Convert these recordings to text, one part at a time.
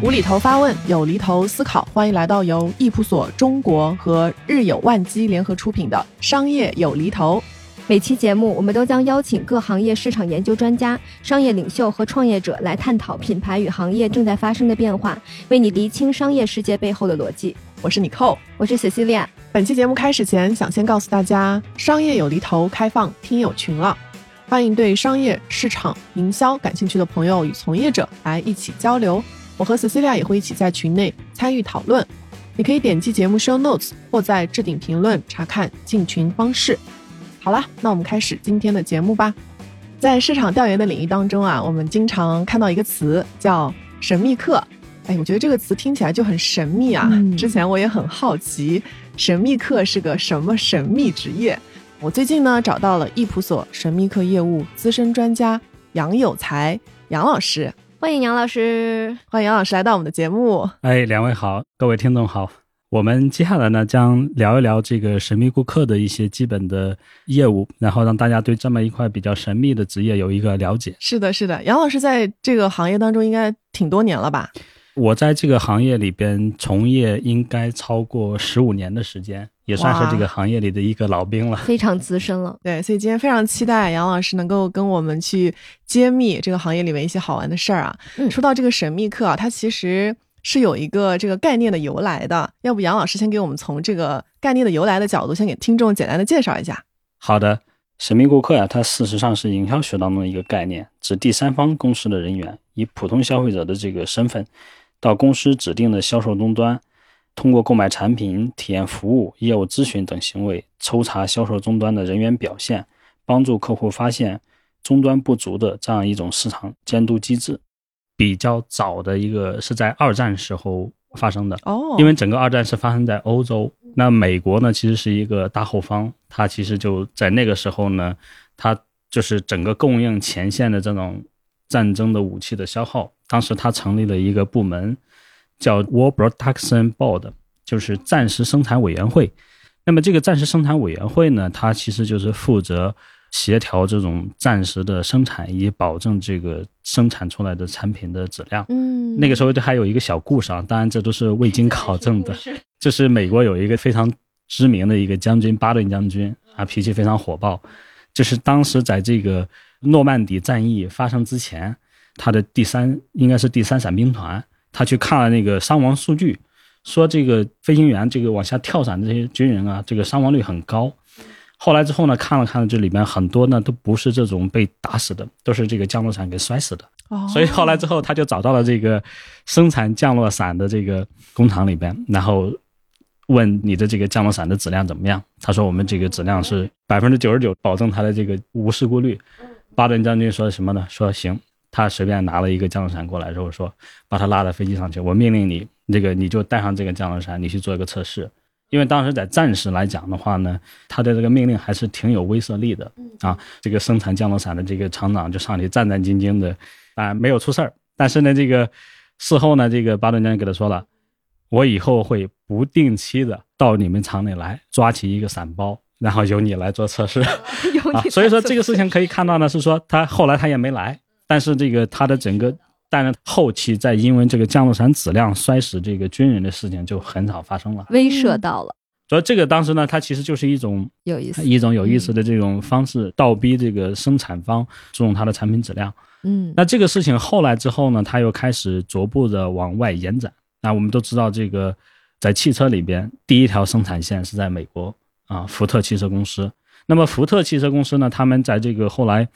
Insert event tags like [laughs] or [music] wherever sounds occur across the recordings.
无厘头发问，有厘头思考，欢迎来到由易普所中国和日有万机联合出品的《商业有厘头》。每期节目，我们都将邀请各行业市场研究专家、商业领袖和创业者来探讨品牌与行业正在发生的变化，为你厘清商业世界背后的逻辑。我是你寇，我是 Cecilia。本期节目开始前，想先告诉大家，《商业有厘头》开放听友群了，欢迎对商业、市场、营销感兴趣的朋友与从业者来一起交流。我和 Cecilia 也会一起在群内参与讨论。你可以点击节目 show notes 或在置顶评论查看进群方式。好了，那我们开始今天的节目吧。在市场调研的领域当中啊，我们经常看到一个词叫“神秘客”。哎，我觉得这个词听起来就很神秘啊。之前我也很好奇，神秘客是个什么神秘职业。我最近呢找到了易普所神秘客业务资深专家杨有才杨老师，欢迎杨老师，欢迎杨老师来到我们的节目。哎，两位好，各位听众好。我们接下来呢，将聊一聊这个神秘顾客的一些基本的业务，然后让大家对这么一块比较神秘的职业有一个了解。是的，是的，杨老师在这个行业当中应该挺多年了吧？我在这个行业里边从业应该超过十五年的时间，也算是这个行业里的一个老兵了，非常资深了。[laughs] 对，所以今天非常期待杨老师能够跟我们去揭秘这个行业里面一些好玩的事儿啊。说到这个神秘客啊，它其实。是有一个这个概念的由来的，要不杨老师先给我们从这个概念的由来的角度，先给听众简单的介绍一下。好的，神秘顾客啊，它事实上是营销学当中的一个概念，指第三方公司的人员以普通消费者的这个身份，到公司指定的销售终端，通过购买产品、体验服务、业务咨询等行为，抽查销售终端的人员表现，帮助客户发现终端不足的这样一种市场监督机制。比较早的一个是在二战时候发生的哦，因为整个二战是发生在欧洲，那美国呢其实是一个大后方，它其实就在那个时候呢，它就是整个供应前线的这种战争的武器的消耗，当时它成立了一个部门叫 War Production Board，就是战时生产委员会。那么这个战时生产委员会呢，它其实就是负责。协调这种暂时的生产，以保证这个生产出来的产品的质量。嗯，那个时候还有一个小故事啊，当然这都是未经考证的。[laughs] 就是美国有一个非常知名的一个将军巴顿将军啊，脾气非常火爆。就是当时在这个诺曼底战役发生之前，他的第三应该是第三伞兵团，他去看了那个伤亡数据，说这个飞行员这个往下跳伞这些军人啊，这个伤亡率很高。后来之后呢，看了看这里面很多呢，都不是这种被打死的，都是这个降落伞给摔死的。哦，所以后来之后，他就找到了这个生产降落伞的这个工厂里边，然后问你的这个降落伞的质量怎么样？他说我们这个质量是百分之九十九，保证它的这个无事故率。巴顿将军说什么呢？说行，他随便拿了一个降落伞过来之后说，把他拉到飞机上去，我命令你，这个你就带上这个降落伞，你去做一个测试。因为当时在战时来讲的话呢，他的这个命令还是挺有威慑力的啊。这个生产降落伞的这个厂长就上去战战兢兢的，啊，没有出事儿。但是呢，这个事后呢，这个巴顿将军给他说了，我以后会不定期的到你们厂里来抓起一个伞包，然后由你来做测试。[laughs] 啊，所以说这个事情可以看到呢，是说他后来他也没来，但是这个他的整个。但是后期在因为这个降落伞质量摔死这个军人的事情就很少发生了，威慑到了。所以这个当时呢，它其实就是一种有意思一种有意思的这种方式，倒逼这个生产方注重它的产品质量。嗯，那这个事情后来之后呢，它又开始逐步的往外延展。那我们都知道，这个在汽车里边第一条生产线是在美国啊，福特汽车公司。那么福特汽车公司呢，他们在这个后来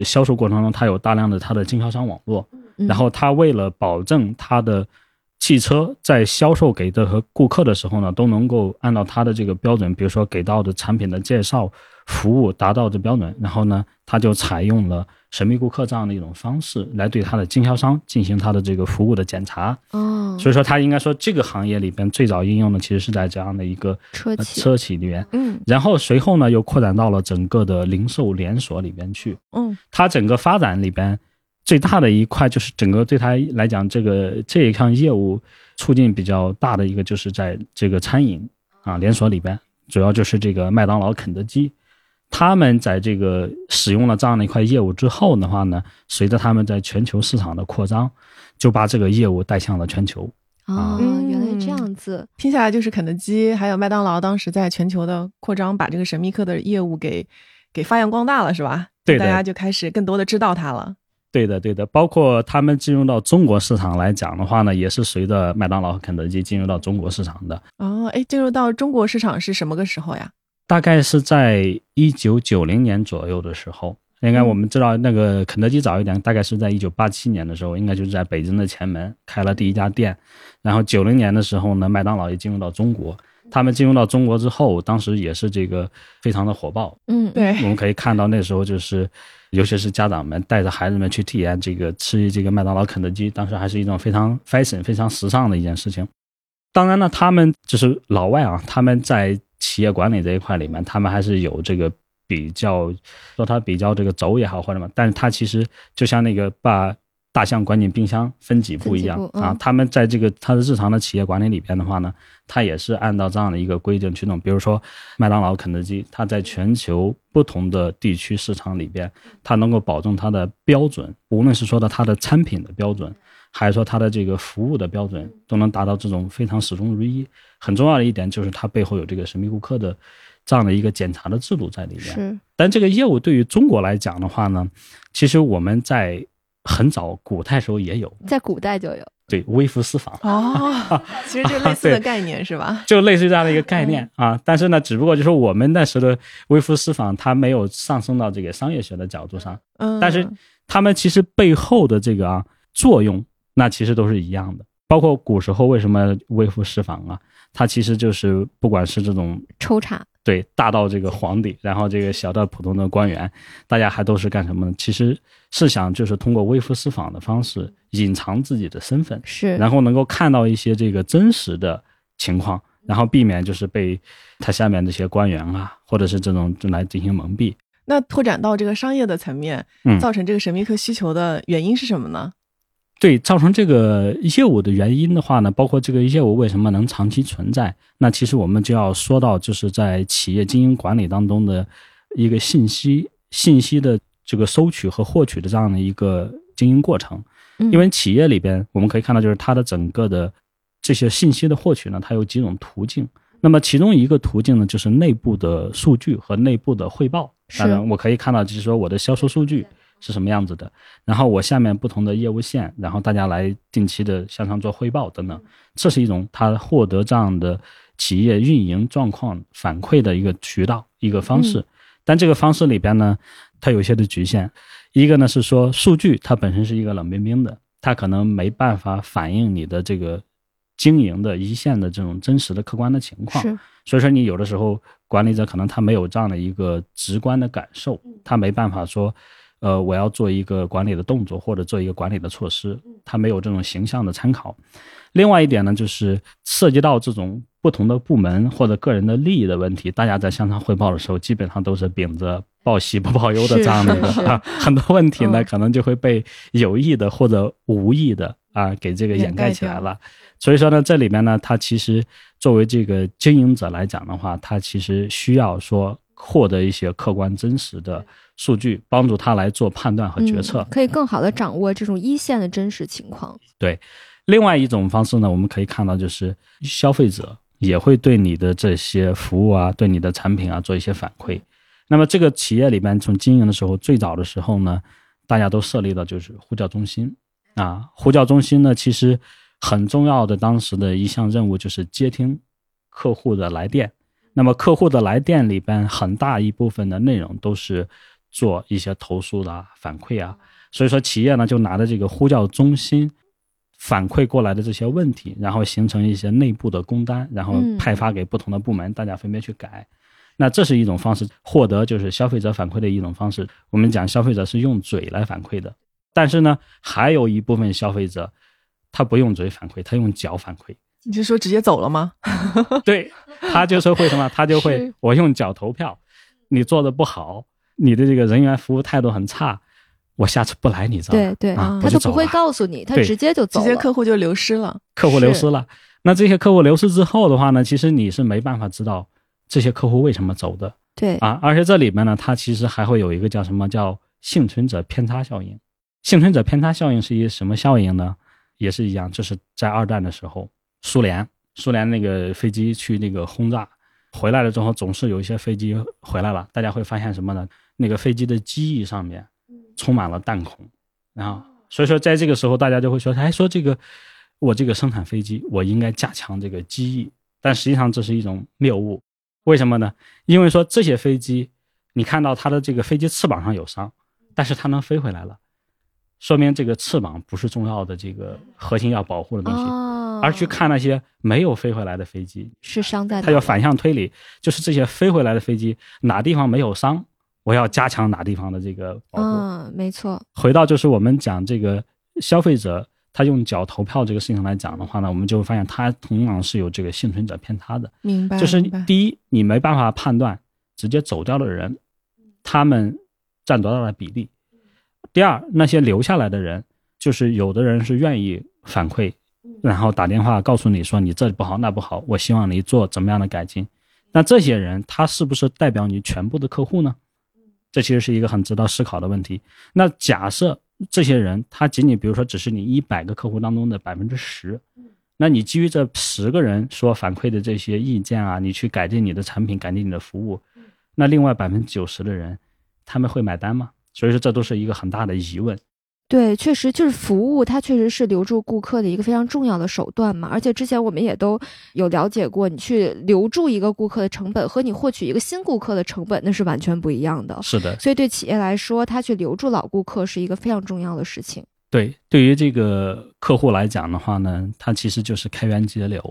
销售过程中，它有大量的它的经销商网络。然后他为了保证他的汽车在销售给的和顾客的时候呢，都能够按照他的这个标准，比如说给到的产品的介绍、服务达到的标准，然后呢，他就采用了神秘顾客这样的一种方式来对他的经销商进行他的这个服务的检查。哦，所以说他应该说这个行业里边最早应用的其实是在这样的一个车企车企里边。嗯，然后随后呢又扩展到了整个的零售连锁里边去。嗯，它整个发展里边。最大的一块就是整个对他来讲，这个这一项业务促进比较大的一个就是在这个餐饮啊连锁里边，主要就是这个麦当劳、肯德基，他们在这个使用了这样的一块业务之后的话呢，随着他们在全球市场的扩张，就把这个业务带向了全球。哦，嗯原来这样子。听下来就是肯德基还有麦当劳当时在全球的扩张，把这个神秘客的业务给给发扬光大了，是吧？对大家就开始更多的知道它了。对的，对的，包括他们进入到中国市场来讲的话呢，也是随着麦当劳和肯德基进入到中国市场的。哦，哎，进入到中国市场是什么个时候呀？大概是在一九九零年左右的时候，应该我们知道那个肯德基早一点，大概是在一九八七年的时候，应该就是在北京的前门开了第一家店。然后九零年的时候呢，麦当劳也进入到中国。他们进入到中国之后，当时也是这个非常的火爆。嗯，对，我们可以看到那时候就是，尤其是家长们带着孩子们去体验这个吃这个麦当劳、肯德基，当时还是一种非常 fashion、非常时尚的一件事情。当然呢，他们就是老外啊，他们在企业管理这一块里面，他们还是有这个比较，说他比较这个轴也好或者什么，但是他其实就像那个把大象关进冰箱分几步一样啊，他们在这个他的日常的企业管理里边的话呢，他也是按照这样的一个规定去弄。比如说麦当劳、肯德基，它在全球不同的地区市场里边，它能够保证它的标准，无论是说的它的产品的标准，还是说它的这个服务的标准，都能达到这种非常始终如一。很重要的一点就是它背后有这个神秘顾客的这样的一个检查的制度在里面。是，但这个业务对于中国来讲的话呢，其实我们在很早古代时候也有，在古代就有。对微服私访。哦，[laughs] 其实就类似的概念是吧？[laughs] 就类似于这样的一个概念啊，但是呢，只不过就是我们那时的微服私访，它没有上升到这个商业学的角度上，嗯，但是他们其实背后的这个啊作用，那其实都是一样的。包括古时候为什么微服私访啊，它其实就是不管是这种抽查，对大到这个皇帝，然后这个小到普通的官员，大家还都是干什么呢？其实是想就是通过微服私访的方式隐藏自己的身份，是，然后能够看到一些这个真实的情况，然后避免就是被他下面这些官员啊，或者是这种来进行蒙蔽。那拓展到这个商业的层面，嗯造成这个神秘客需求的原因是什么呢？对，造成这个业务的原因的话呢，包括这个业务为什么能长期存在，那其实我们就要说到，就是在企业经营管理当中的一个信息信息的这个收取和获取的这样的一个经营过程。嗯因为企业里边我们可以看到，就是它的整个的这些信息的获取呢，它有几种途径。那么其中一个途径呢，就是内部的数据和内部的汇报。是当然，我可以看到，就是说我的销售数据是什么样子的，然后我下面不同的业务线，然后大家来定期的向上做汇报等等，这是一种他获得这样的企业运营状况反馈的一个渠道、一个方式。但这个方式里边呢，它有一些的局限。一个呢是说，数据它本身是一个冷冰冰的，它可能没办法反映你的这个经营的一线的这种真实的客观的情况。是，所以说，你有的时候管理者可能他没有这样的一个直观的感受，他没办法说，呃，我要做一个管理的动作或者做一个管理的措施，他没有这种形象的参考。另外一点呢，就是涉及到这种不同的部门或者个人的利益的问题，大家在向上汇报的时候，基本上都是秉着报喜不报忧的这样的一个 [laughs] 啊，很多问题呢，嗯可能就会被有意的或者无意的啊给这个掩盖起来了。所以说呢，这里面呢，它其实作为这个经营者来讲的话，他其实需要说获得一些客观真实的数据，帮助他来做判断和决策。嗯可以更好的掌握这种一线的真实情况。对另外一种方式呢，我们可以看到就是消费者也会对你的这些服务啊，对你的产品啊做一些反馈。那么这个企业里边从经营的时候，最早的时候呢，大家都设立的就是呼叫中心啊。呼叫中心呢，其实很重要的当时的一项任务就是接听客户的来电。那么客户的来电里边很大一部分的内容都是做一些投诉的反馈啊，所以说企业呢就拿着这个呼叫中心反馈过来的这些问题，然后形成一些内部的工单，然后派发给不同的部门，大家分别去改。那这是一种方式，获得就是消费者反馈的一种方式。我们讲消费者是用嘴来反馈的，但是呢，还有一部分消费者他不用嘴反馈，他用脚反馈。你是说直接走了吗？[laughs] 对他就是会什么？他就会我用脚投票，你做的不好，你的这个人员服务态度很差，我下次不来你这儿了，对对，啊，他就不会告诉你，他直接就走直了。接客户就流失了。客户流失了。那这些客户流失之后的话呢，其实你是没办法知道这些客户为什么走的对啊。而且这里面呢，它其实还会有一个叫什么叫幸存者偏差效应。幸存者偏差效应是一个什么效应呢？也是一样，就是在二战的时候，苏联苏联那个飞机去那个轰炸回来了之后，总是有一些飞机回来了，大家会发现什么呢？那个飞机的机翼上面充满了弹孔，然后所以说在这个时候，大家就会说，哎，说这个我这个生产飞机，我应该加强这个机翼，但实际上这是一种谬误。为什么呢？因为说这些飞机，你看到它的这个飞机翅膀上有伤，但是它能飞回来了，说明这个翅膀不是重要的这个核心要保护的东西，哦，而去看那些没有飞回来的飞机，是伤在哪里？它要反向推理，就是这些飞回来的飞机哪地方没有伤，我要加强哪地方的这个保护。嗯，没错，回到就是我们讲这个消费者他用脚投票这个事情来讲的话呢，我们就会发现他同样是有这个幸存者偏差的，明白，就是第一，你没办法判断直接走掉的人，他们占多大的比例；第二，那些留下来的人，就是有的人是愿意反馈，然后打电话告诉你说你这里不好那不好，我希望你做怎么样的改进。那这些人他是不是代表你全部的客户呢？这其实是一个很值得思考的问题。那假设这些人他仅仅比如说只是你一百个客户当中的百分之十，那你基于这十个人所反馈的这些意见啊，你去改进你的产品，改进你的服务，那另外百分之九十的人他们会买单吗？所以说这都是一个很大的疑问。对，确实就是服务，它确实是留住顾客的一个非常重要的手段嘛。而且之前我们也都有了解过，你去留住一个顾客的成本和你获取一个新顾客的成本那是完全不一样的。是的，所以对企业来说，它去留住老顾客是一个非常重要的事情。对，对于这个客户来讲的话呢，它其实就是开源节流。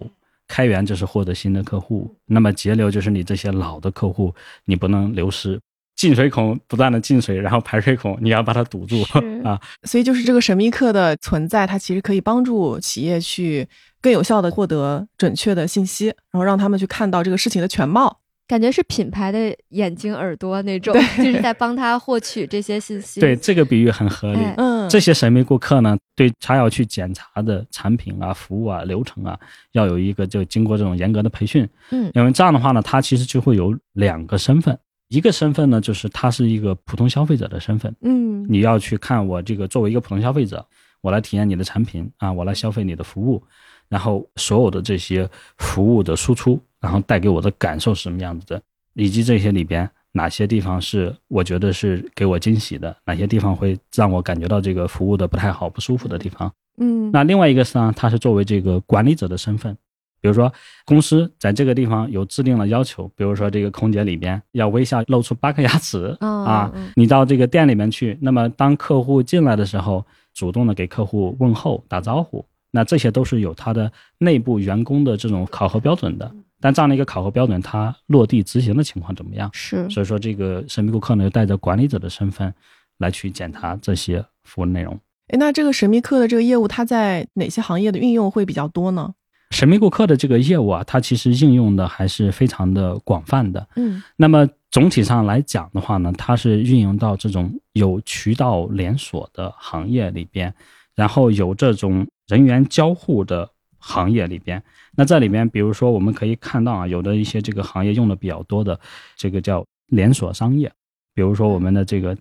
开源就是获得新的客户，那么节流就是你这些老的客户，你不能流失。进水孔不断的进水，然后排水孔你要把它堵住 [laughs] 啊。所以就是这个神秘客的存在，它其实可以帮助企业去更有效的获得准确的信息，然后让他们去看到这个事情的全貌。感觉是品牌的眼睛、耳朵那种，就是在帮他获取这些信息。对，这个比喻很合理。哎嗯，这些神秘顾客呢，对他要去检查的产品啊、服务啊、流程啊，要有一个就经过这种严格的培训。嗯因为这样的话呢，他其实就会有两个身份，一个身份呢就是他是一个普通消费者的身份，嗯你要去看我这个作为一个普通消费者，我来体验你的产品啊，我来消费你的服务，然后所有的这些服务的输出，然后带给我的感受是什么样子的，以及这些里边哪些地方是我觉得是给我惊喜的，哪些地方会让我感觉到这个服务的不太好、不舒服的地方。嗯，那另外一个是呢，他是作为这个管理者的身份，比如说公司在这个地方有制定了要求，比如说这个空姐里边要微笑露出八颗牙齿、[laughs] 哦啊嗯，你到这个店里面去，那么当客户进来的时候，主动的给客户问候打招呼，那这些都是有他的内部员工的这种考核标准的。但这样的一个考核标准，它落地执行的情况怎么样？是所以说，这个神秘顾客呢，就带着管理者的身份来去检查这些服务内容。诶那这个神秘客的这个业务，它在哪些行业的运用会比较多呢？神秘顾客的这个业务啊，它其实应用的还是非常的广泛的。嗯那么总体上来讲的话呢，它是运用到这种有渠道连锁的行业里边，然后有这种人员交互的行业里边。那这里面，比如说我们可以看到啊，有的一些这个行业用的比较多的，这个叫连锁商业，比如说我们的这个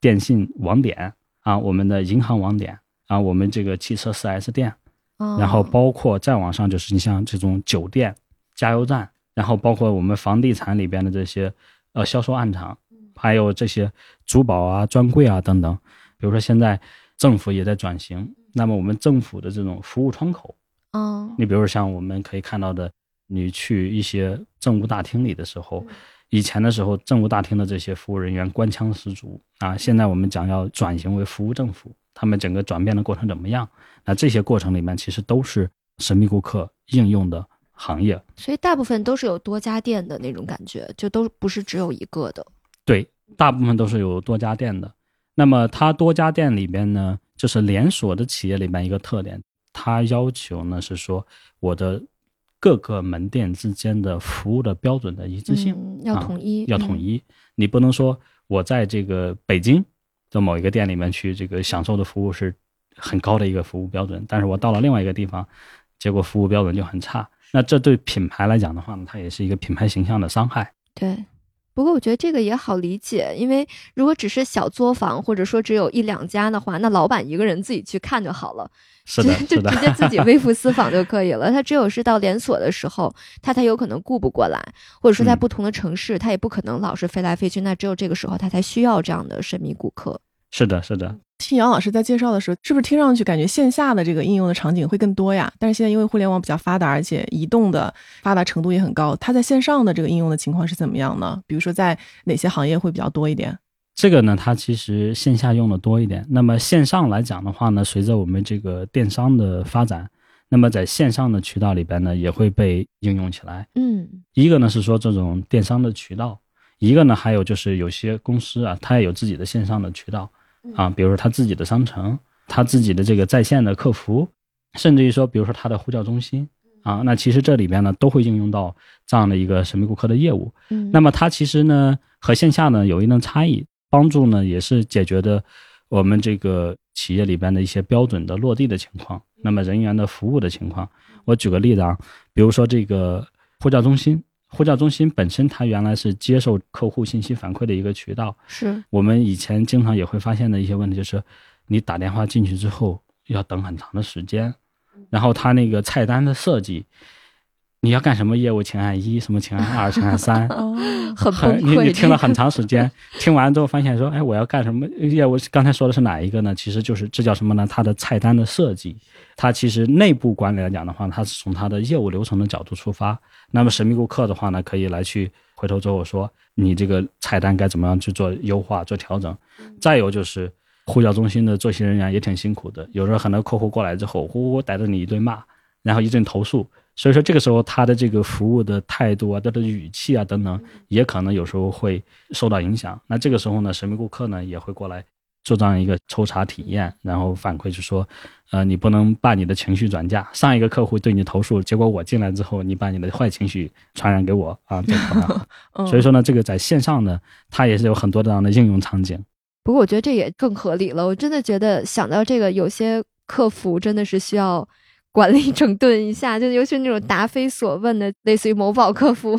电信网点啊，我们的银行网点啊，我们这个汽车 4S 店。哦。然后包括再往上就是你像这种酒店、加油站，然后包括我们房地产里边的这些呃销售暗场，还有这些珠宝啊、专柜啊等等。比如说现在政府也在转型，那么我们政府的这种服务窗口，哦。你比如说像我们可以看到的，你去一些政务大厅里的时候，以前的时候政务大厅的这些服务人员官腔十足啊，现在我们讲要转型为服务政府，他们整个转变的过程怎么样？那这些过程里面其实都是神秘顾客应用的行业。所以大部分都是有多家店的那种感觉，就都不是只有一个的。对，大部分都是有多家店的。那么它多家店里边呢，就是连锁的企业里面一个特点，它要求呢是说我的各个门店之间的服务的标准的一致性。嗯，要啊统一，嗯要统一。你不能说我在这个北京在某一个店里面去这个享受的服务是很高的一个服务标准，但是我到了另外一个地方，结果服务标准就很差。那这对品牌来讲的话呢，它也是一个品牌形象的伤害。对。不过我觉得这个也好理解，因为如果只是小作坊，或者说只有一两家的话，那老板一个人自己去看就好了，是的，就直接自己微服私访就可以了。他只有是到连锁的时候，他才有可能顾不过来，或者说在不同的城市，他也不可能老是飞来飞去。那只有这个时候，他才需要这样的神秘顾客。是的，是的。听杨老师在介绍的时候，是不是听上去感觉线下的这个应用的场景会更多呀？但是现在因为互联网比较发达，而且移动的发达程度也很高，它在线上的这个应用的情况是怎么样呢？比如说在哪些行业会比较多一点？这个呢，它其实线下用的多一点。那么线上来讲的话呢，随着我们这个电商的发展，那么在线上的渠道里边呢，也会被应用起来。嗯，一个呢是说这种电商的渠道，一个呢还有就是有些公司啊，它也有自己的线上的渠道。啊，比如说他自己的商城，他自己的这个在线的客服，甚至于说，比如说他的呼叫中心啊，那其实这里边呢都会应用到这样的一个神秘顾客的业务。嗯，那么它其实呢和线下呢有一定差异，帮助呢也是解决的我们这个企业里边的一些标准的落地的情况，那么人员的服务的情况。我举个例子啊，比如说这个呼叫中心。呼叫中心本身，它原来是接受客户信息反馈的一个渠道。是我们以前经常也会发现的一些问题，就是你打电话进去之后要等很长的时间，然后它那个菜单的设计。你要干什么业务，请按一，什么请按二，请按三，[laughs] 很崩溃。你你听了很长时间，[laughs] 听完之后发现说，哎，我要干什么业务？刚才说的是哪一个呢？其实就是这叫什么呢？它的菜单的设计，它其实内部管理来讲的话，它是从它的业务流程的角度出发。那么神秘顾客的话呢，可以来去回头之后说，你这个菜单该怎么样去做优化、做调整。再有就是呼叫中心的作息人员也挺辛苦的，有时候很多客户过来之后，呼呼逮着你一顿骂，然后一阵投诉。所以说，这个时候他的这个服务的态度啊，他的语气啊等等，也可能有时候会受到影响。那这个时候呢，神秘顾客呢也会过来做这样一个抽查体验，然后反馈就说，呃，你不能把你的情绪转嫁。上一个客户对你投诉，结果我进来之后，你把你的坏情绪传染给我啊。[laughs] 所以说呢，这个在线上呢，它也是有很多这样的应用场景。不过我觉得这也更合理了。我真的觉得想到这个，有些客服真的是需要。管理整顿一下，[laughs] 就尤其那种答非所问的，类似于某宝客服。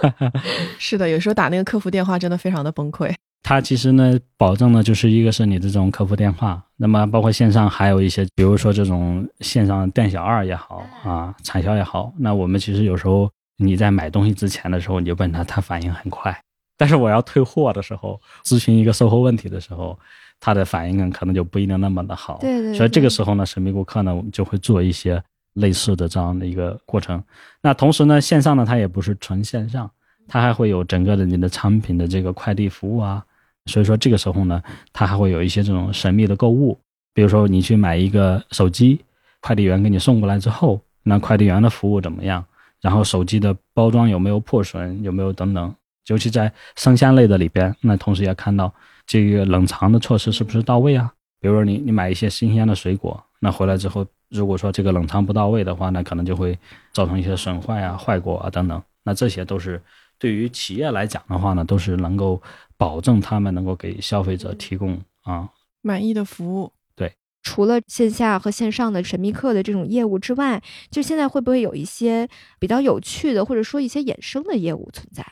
[laughs] 是的，有时候打那个客服电话真的非常的崩溃。它其实呢，保证的就是一个是你的这种客服电话，那么包括线上还有一些，比如说这种线上店小二也好啊，产销也好。那我们其实有时候你在买东西之前的时候，你就问他，他反应很快。但是我要退货的时候，咨询一个售后问题的时候。他的反应呢，可能就不一定那么的好。对对。所以这个时候呢，神秘顾客呢，我们就会做一些类似的这样的一个过程。那同时呢，线上呢，它也不是纯线上，它还会有整个的你的产品的这个快递服务啊。所以说这个时候呢，它还会有一些这种神秘的购物，比如说你去买一个手机，快递员给你送过来之后，那快递员的服务怎么样？然后手机的包装有没有破损，有没有等等。尤其在生鲜类的里边，那同时也看到。这个冷藏的措施是不是到位啊？比如说你你买一些新鲜的水果，那回来之后，如果说这个冷藏不到位的话，那可能就会造成一些损坏啊、坏果啊等等。那这些都是对于企业来讲的话呢，都是能够保证他们能够给消费者提供啊满意的服务。对，除了线下和线上的神秘客的这种业务之外，就现在会不会有一些比较有趣的，或者说一些衍生的业务存在？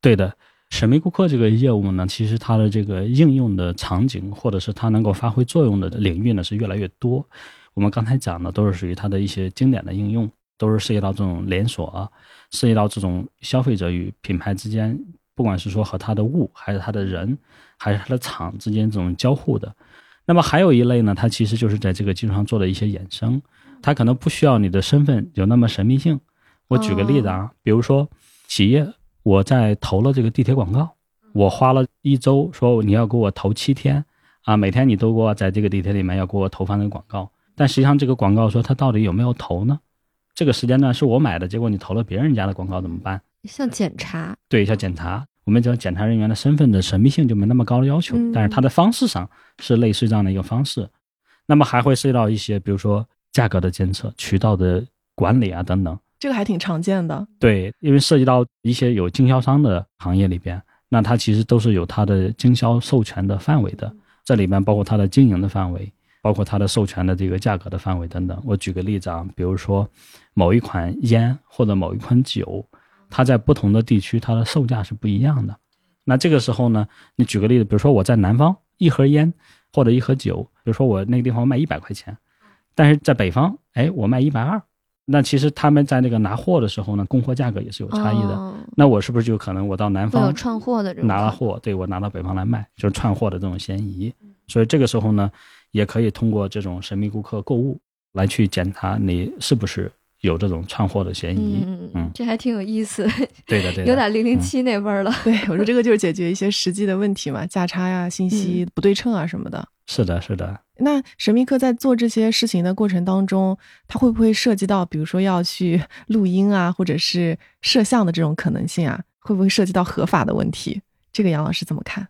对的。神秘顾客这个业务呢，其实它的这个应用的场景，或者是它能够发挥作用的领域呢，是越来越多。我们刚才讲的都是属于它的一些经典的应用，都是涉及到这种连锁啊，涉及到这种消费者与品牌之间，不管是说和他的物，还是他的人，还是他的厂之间这种交互的。那么还有一类呢，它其实就是在这个基础上做的一些衍生，它可能不需要你的身份有那么神秘性。我举个例子啊，比如说企业。我在投了这个地铁广告，我花了一周，说你要给我投七天，啊，每天你都给我在这个地铁里面要给我投放那个广告。但实际上这个广告说他到底有没有投呢？这个时间段是我买的，结果你投了别人家的广告怎么办？像检查，对，像检查，我们讲检查人员的身份的神秘性就没那么高的要求，但是它的方式上是类似这样的一个方式。那么还会涉及到一些，比如说价格的监测、渠道的管理啊等等。这个还挺常见的，对，因为涉及到一些有经销商的行业里边，那它其实都是有它的经销授权的范围的。这里面包括它的经营的范围，包括它的授权的这个价格的范围等等。我举个例子啊，比如说某一款烟或者某一款酒，它在不同的地区它的售价是不一样的。那这个时候呢，你举个例子，比如说我在南方一盒烟或者一盒酒，比如说我那个地方卖一百块钱，但是在北方，哎，我卖一百二。那其实他们在那个拿货的时候呢，供货价格也是有差异的。哦那我是不是就可能我到南方串货的这种，拿了货，对我拿到北方来卖，就是串货的这种嫌疑。所以这个时候呢，也可以通过这种神秘顾客购物来去检查你是不是有这种串货的嫌疑。嗯嗯这还挺有意思，对的，对的，有点零零嗯七那味儿了。对，我说这个就是解决一些实际的问题嘛，价差呀、信息不对称啊什么的。是的，是的。那神秘客在做这些事情的过程当中，他会不会涉及到，比如说要去 [laughs] 录音啊，或者是摄像的这种可能性啊？会不会涉及到合法的问题？这个杨老师怎么看？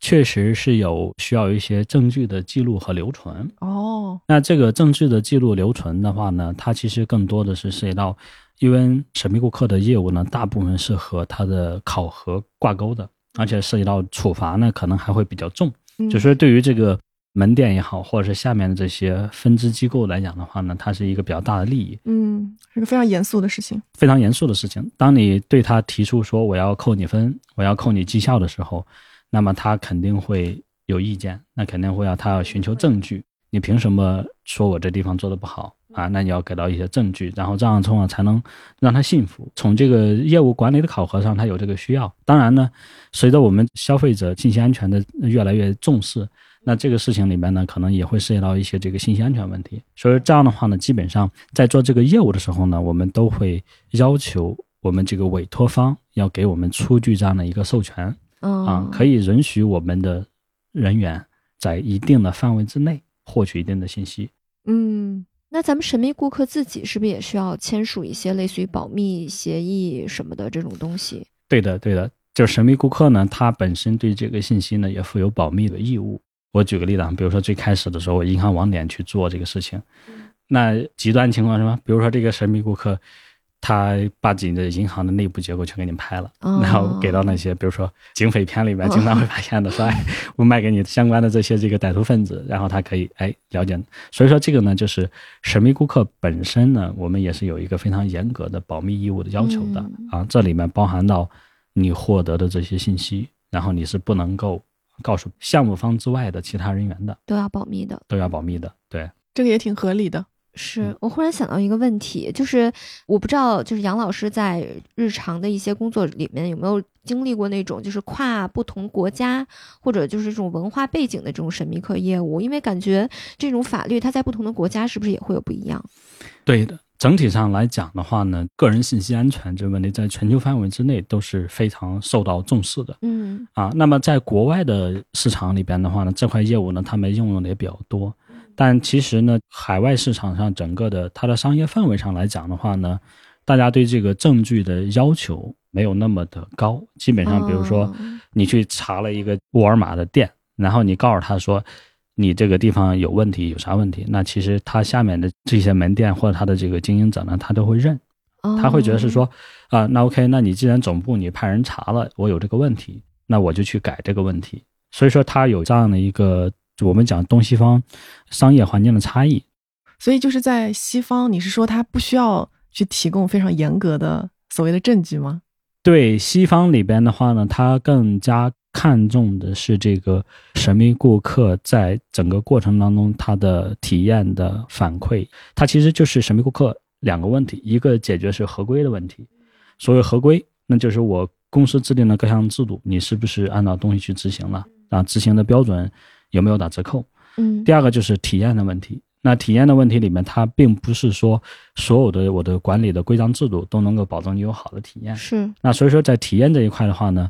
确实是有需要一些证据的记录和留存。哦，那这个证据的记录留存的话呢，它其实更多的是涉及到，因为神秘顾客的业务呢，大部分是和他的考核挂钩的，而且涉及到处罚呢，可能还会比较重。嗯就是对于这个门店也好，或者是下面的这些分支机构来讲的话呢，它是一个比较大的利益，嗯，是个非常严肃的事情。非常严肃的事情。当你对他提出说我要扣你分，我要扣你绩效的时候，那么他肯定会有意见，那肯定会要他要寻求证据。你凭什么说我这地方做的不好啊？那你要给到一些证据，然后这样从而才能让他信服。从这个业务管理的考核上，他有这个需要。当然呢，随着我们消费者信息安全的越来越重视，那这个事情里面呢，可能也会涉及到一些这个信息安全问题。所以这样的话呢，基本上在做这个业务的时候呢，我们都会要求我们这个委托方要给我们出具这样的一个授权嗯啊，可以允许我们的人员在一定的范围之内获取一定的信息。嗯，那咱们神秘顾客自己是不是也需要签署一些类似于保密协议什么的这种东西？对的，对的，就是神秘顾客呢，他本身对这个信息呢也负有保密的义务。我举个例子啊，比如说最开始的时候，我银行网点去做这个事情，那极端情况是什么？比如说这个神秘顾客，他把自己的银行的内部结构全给你拍了，哦然后给到那些比如说警匪片里面经常会发现的，说哎，我卖给你相关的这些这个歹徒分子，然后他可以哎了解。所以说这个呢，就是神秘顾客本身呢，我们也是有一个非常严格的保密义务的要求的、嗯啊，这里面包含到你获得的这些信息，然后你是不能够告诉项目方之外的其他人员的，都要保密的。都要保密的。对，这个也挺合理的。是我忽然想到一个问题，就是我不知道，就是杨老师在日常的一些工作里面有没有经历过那种就是跨不同国家或者就是这种文化背景的这种神秘客业务？因为感觉这种法律它在不同的国家是不是也会有不一样？对的。整体上来讲的话呢，个人信息安全这个问题在全球范围之内都是非常受到重视的嗯啊。那么在国外的市场里边的话呢，这块业务呢，他们应用的也比较多。但其实呢，海外市场上整个的它的商业氛围上来讲的话呢，大家对这个证据的要求没有那么的高。基本上，比如说哦你去查了一个沃尔玛的店，然后你告诉他说你这个地方有问题，有啥问题？那其实他下面的这些门店或者他的这个经营者呢，他都会认，他会觉得是说哦啊、那 OK，那你既然总部你派人查了，我有这个问题，那我就去改这个问题。所以说，他有这样的一个我们讲东西方商业环境的差异。所以就是在西方，你是说他不需要去提供非常严格的所谓的证据吗？对西方里边的话呢，它更加看重的是这个神秘顾客在整个过程当中他的体验的反馈。它其实就是神秘顾客两个问题，一个解决是合规的问题。所谓合规，那就是我公司制定的各项制度，你是不是按照东西去执行了？啊，执行的标准有没有打折扣？嗯第二个就是体验的问题。那体验的问题里面，它并不是说所有的我的管理的规章制度都能够保证你有好的体验。是那所以说，在体验这一块的话呢，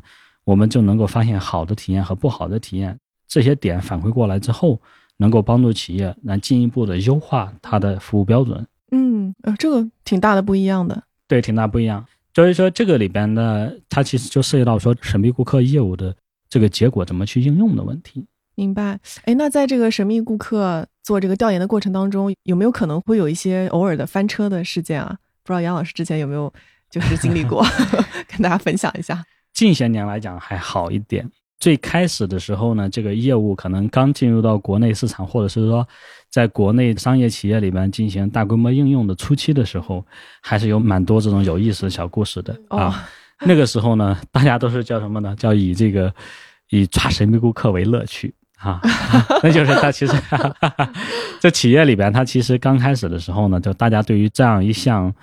我们就能够发现好的体验和不好的体验这些点反馈过来之后，能够帮助企业来进一步的优化它的服务标准。嗯，呃，这个挺大的不一样的。对，挺大不一样。所以说，这个里边呢，它其实就涉及到说神秘顾客业务的这个结果怎么去应用的问题。明白。哎，那在这个神秘顾客做这个调研的过程当中，有没有可能会有一些偶尔的翻车的事件啊？不知道杨老师之前有没有就是经历过，[laughs] 跟大家分享一下。近些年来讲还好一点，最开始的时候呢，这个业务可能刚进入到国内市场，或者是说在国内商业企业里边进行大规模应用的初期的时候，还是有蛮多这种有意思的小故事的啊。那个时候呢，[laughs] 大家都是叫什么呢？叫以这个以抓神秘顾客为乐趣啊。[laughs] 那就是他其实 [laughs] 在企业里边，他其实刚开始的时候呢，就大家对于这样一项。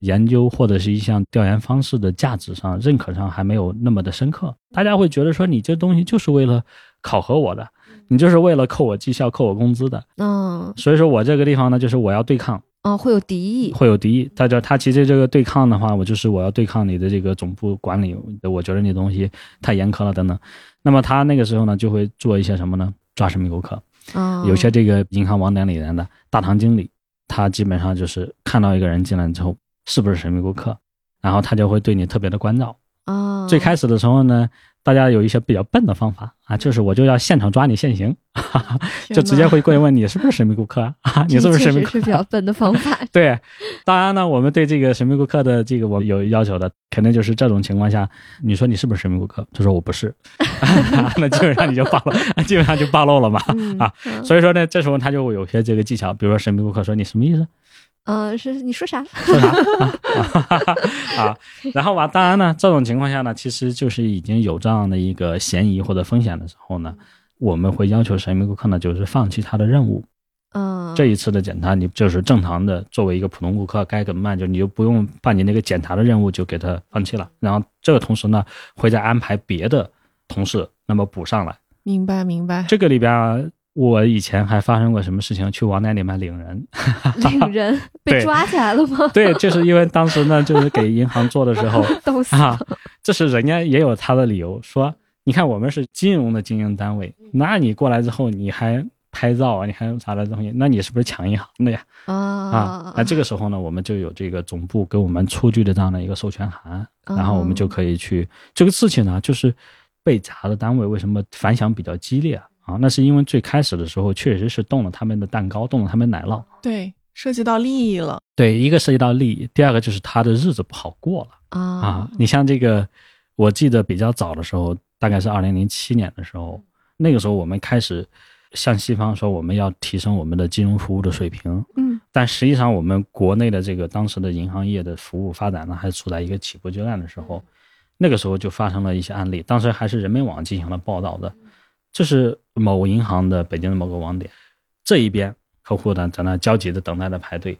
研究或者是一项调研方式的价值上认可上还没有那么的深刻，大家会觉得说你这东西就是为了考核我的，你就是为了扣我绩效、扣我工资的，嗯，所以说我这个地方呢，就是我要对抗，哦，会有敌意，会有敌意。大家他其实这个对抗的话，我就是我要对抗你的这个总部管理，我觉得你东西太严苛了等等。那么他那个时候呢，就会做一些什么呢？抓神秘顾客，啊，有些这个银行网点里面的大堂经理，他基本上就是看到一个人进来之后。是不是神秘顾客？然后他就会对你特别的关照啊。最开始的时候呢，大家有一些比较笨的方法啊，就是我就要现场抓你现行，就直接会过去问你是不是神秘顾客啊？[laughs] 你是不是神秘？是比较笨的方法。对，当然呢，我们对这个神秘顾客的这个我有要求的，肯定就是这种情况下，你说你是不是神秘顾客？他说我不是 [laughs] [laughs] 那基本上你就暴露，基本上就暴露了嘛啊。所以说呢，这时候他就会有些这个技巧，比如说神秘顾客说你什么意思？嗯，是你说啥？说啥 [laughs] 啊？[laughs] 然后吧，当然呢，这种情况下呢，其实就是已经有这样的一个嫌疑或者风险的时候呢，我们会要求神秘顾客呢，就是放弃他的任务。嗯，这一次的检查，你就是正常的作为一个普通顾客该怎么办，就你就不用把你那个检查的任务就给他放弃了。然后这个同时呢，会再安排别的同事那么补上来。明白，明白。这个里边。我以前还发生过什么事情？去网点里面领人，领人 [laughs] 被抓起来了吗？对，就是因为当时呢，就是给银行做的时候，[laughs] 啊，这是人家也有他的理由，说你看我们是金融的经营单位，那你过来之后你还拍照啊，你还有啥的东西？那你是不是抢银行的呀？啊啊！那这个时候呢，我们就有这个总部给我们出具的这样的一个授权函，然后我们就可以去这个事情呢，就是被查的单位为什么反响比较激烈啊？啊，那是因为最开始的时候确实是动了他们的蛋糕，动了他们奶酪，对，涉及到利益了。对，一个涉及到利益，第二个就是他的日子不好过了啊啊！你像这个，我记得比较早的时候，大概是二零零七年的时候，那个时候我们开始向西方说我们要提升我们的金融服务的水平，嗯，但实际上我们国内的这个当时的银行业的服务发展呢，还处在一个起步阶段的时候，那个时候就发生了一些案例，当时还是人民网进行了报道的。这是某银行的北京的某个网点，这一边客户呢在那焦急的等待着排队，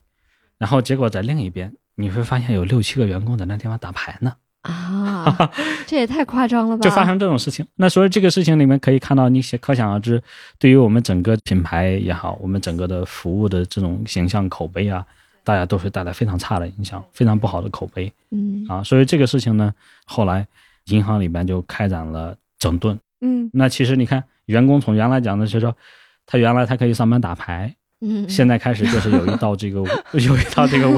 然后结果在另一边你会发现有六七个员工在那地方打牌呢啊，[laughs] 这也太夸张了吧！就发生这种事情，那所以这个事情里面可以看到，你可想而知，对于我们整个品牌也好，我们整个的服务的这种形象口碑啊，大家都会带来非常差的影响，非常不好的口碑。嗯啊，所以这个事情呢，后来银行里边就开展了整顿。嗯，那其实你看，员工从原来讲的是说，他原来他可以上班打牌，嗯，现在开始就是有一道这个 [laughs] 有一道这个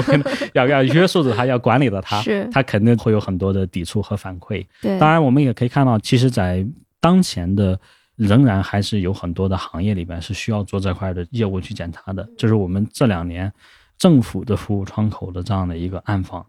要要约束着他，要管理着他，是，他肯定会有很多的抵触和反馈。对，当然我们也可以看到，其实，在当前的仍然还是有很多的行业里边是需要做这块的业务去检查的，就是我们这两年政府的服务窗口的这样的一个暗访。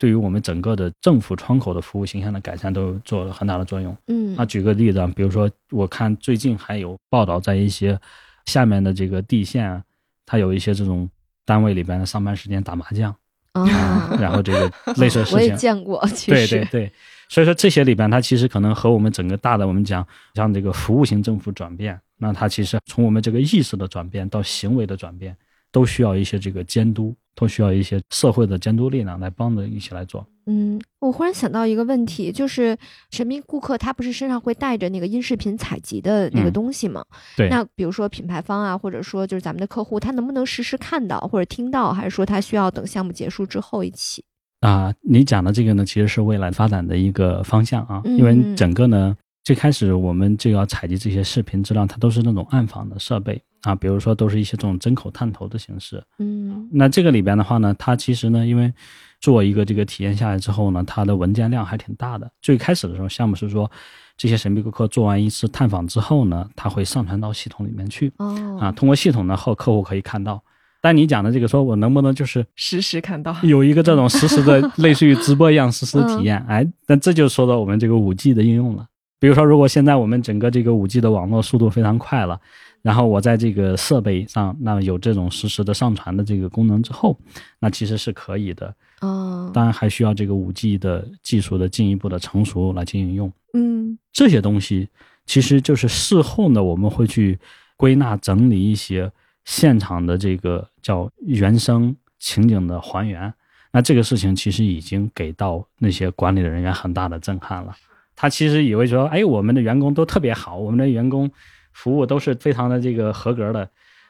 对于我们整个的政府窗口的服务形象的改善，都做了很大的作用。嗯，那举个例子啊，比如说，我看最近还有报道，在一些下面的这个地县啊，它有一些这种单位里边的上班时间打麻将啊，然后这个 [laughs] 类似事情我也见过。对对对，所以说这些里边，它其实可能和我们整个大的我们讲，像这个服务型政府转变，那它其实从我们这个意识的转变到行为的转变。都需要一些这个监督，都需要一些社会的监督力量来帮着一起来做。嗯，我忽然想到一个问题，就是神秘顾客他不是身上会带着那个音视频采集的那个东西吗？对。那比如说品牌方啊，或者说就是咱们的客户，他能不能实时看到或者听到，还是说他需要等项目结束之后一起？啊，你讲的这个呢，其实是未来发展的一个方向啊，因为整个呢，最开始我们就要采集这些视频资料，它都是那种暗访的设备。啊，比如说都是一些这种针口探头的形式，嗯，那这个里边的话呢，它其实呢，因为做一个这个体验下来之后呢，它的文件量还挺大的。最开始的时候，项目是说，这些神秘顾客做完一次探访之后呢，他会上传到系统里面去，哦，啊，通过系统呢后客户可以看到。但你讲的这个，说我能不能就是实时看到，有一个这种实时的 [laughs] 类似于直播一样实时的体验？哎，那这就说到我们这个五 G 的应用了。比如说，如果现在我们整个这个五 G 的网络速度非常快了，然后我在这个设备上那有这种实时的上传的这个功能之后，那其实是可以的。哦，当然还需要这个五 G 的技术的进一步的成熟来进行用。嗯这些东西其实就是事后呢，我们会去归纳整理一些现场的这个叫原生情景的还原。那这个事情其实已经给到那些管理的人员很大的震撼了。他其实以为说，哎，我们的员工都特别好，我们的员工服务都是非常的这个合格的。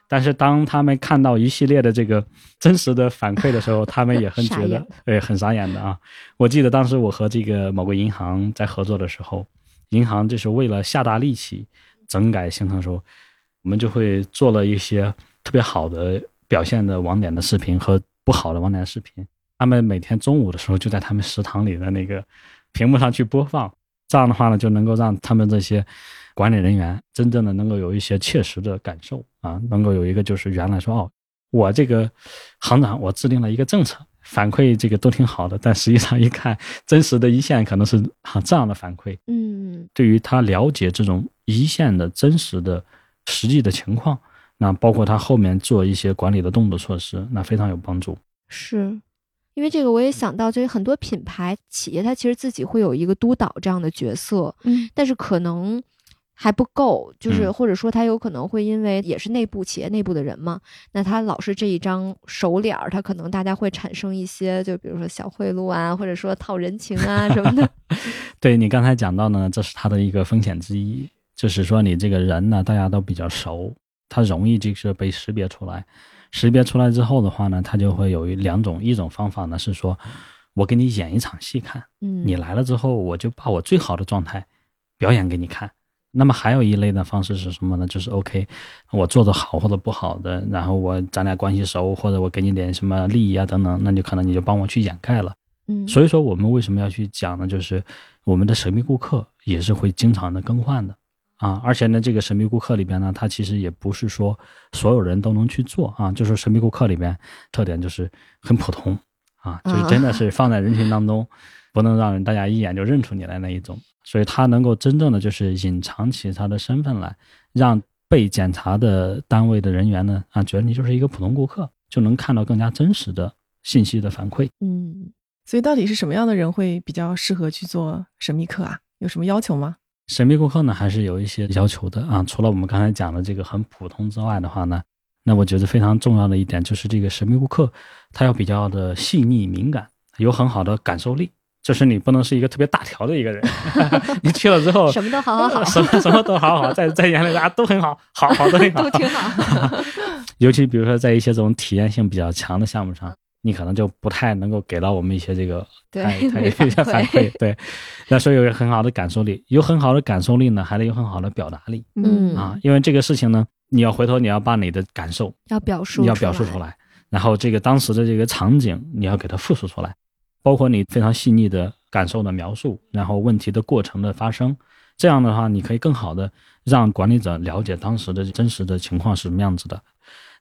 但是当他们看到一系列的这个真实的反馈的时候，他们也很觉得 [laughs] 对，很傻眼的啊。我记得当时我和这个某个银行在合作的时候，银行就是为了下大力气整改行程的时候，我们就会做了一些特别好的表现的网点的视频和不好的网点视频。他们每天中午的时候就在他们食堂里的那个屏幕上去播放，这样的话呢，就能够让他们这些管理人员真正的能够有一些切实的感受啊，能够有一个就是原来说哦，我这个行长我制定了一个政策，反馈这个都挺好的，但实际上一看真实的一线可能是啊这样的反馈，嗯对于他了解这种一线的真实的实际的情况，那包括他后面做一些管理的动作措施，那非常有帮助。是。因为这个，我也想到，就是很多品牌企业，它其实自己会有一个督导这样的角色，嗯但是可能还不够，就是嗯或者说他有可能会因为也是内部企业内部的人嘛，那他老是这一张熟脸儿，他可能大家会产生一些，就比如说小贿赂啊，或者说套人情啊什么的。[laughs] 对你刚才讲到呢，这是他的一个风险之一，就是说你这个人呢，大家都比较熟，他容易就是被识别出来。识别出来之后的话呢，他就会有一两种，一种方法呢是说，我给你演一场戏看，嗯，你来了之后，我就把我最好的状态表演给你看。那么还有一类的方式是什么呢？就是 OK，我做的好或者不好的，然后我咱俩关系熟，或者我给你点什么利益啊等等，那就可能你就帮我去掩盖了。嗯，所以说，我们为什么要去讲呢？就是我们的神秘顾客也是会经常的更换的啊，而且呢，这个神秘顾客里边呢，它其实也不是说所有人都能去做啊，就是神秘顾客里边特点就是很普通啊，就是真的是放在人群当中，不能让人大家一眼就认出你来那一种，所以他能够真正的就是隐藏起他的身份来，让被检查的单位的人员呢啊，觉得你就是一个普通顾客，就能看到更加真实的信息的反馈。嗯所以到底是什么样的人会比较适合去做神秘客啊？有什么要求吗？神秘顾客呢，还是有一些要求的啊。除了我们刚才讲的这个很普通之外的话呢，那我觉得非常重要的一点就是这个神秘顾客，他要比较的细腻敏感，有很好的感受力。就是你不能是一个特别大条的一个人，[laughs] [laughs] 你去了之后什么都好好好，什么什么都好好，在在眼里大家都很好，好好的很好，[laughs] 都挺好。尤其比如说在一些这种体验性比较强的项目上，你可能就不太能够给到我们一些这个对太 [laughs] 太一些反馈馈，对，那所以有很好的感受力，有很好的感受力呢，还得有很好的表达力嗯啊，因为这个事情呢，你要回头你要把你的感受要表述，你要表述出。来，然后这个当时的这个场景你要给它复述出来，包括你非常细腻的感受的描述，然后问题的过程的发生，这样的话你可以更好的让管理者了解当时的真实的情况是什么样子的。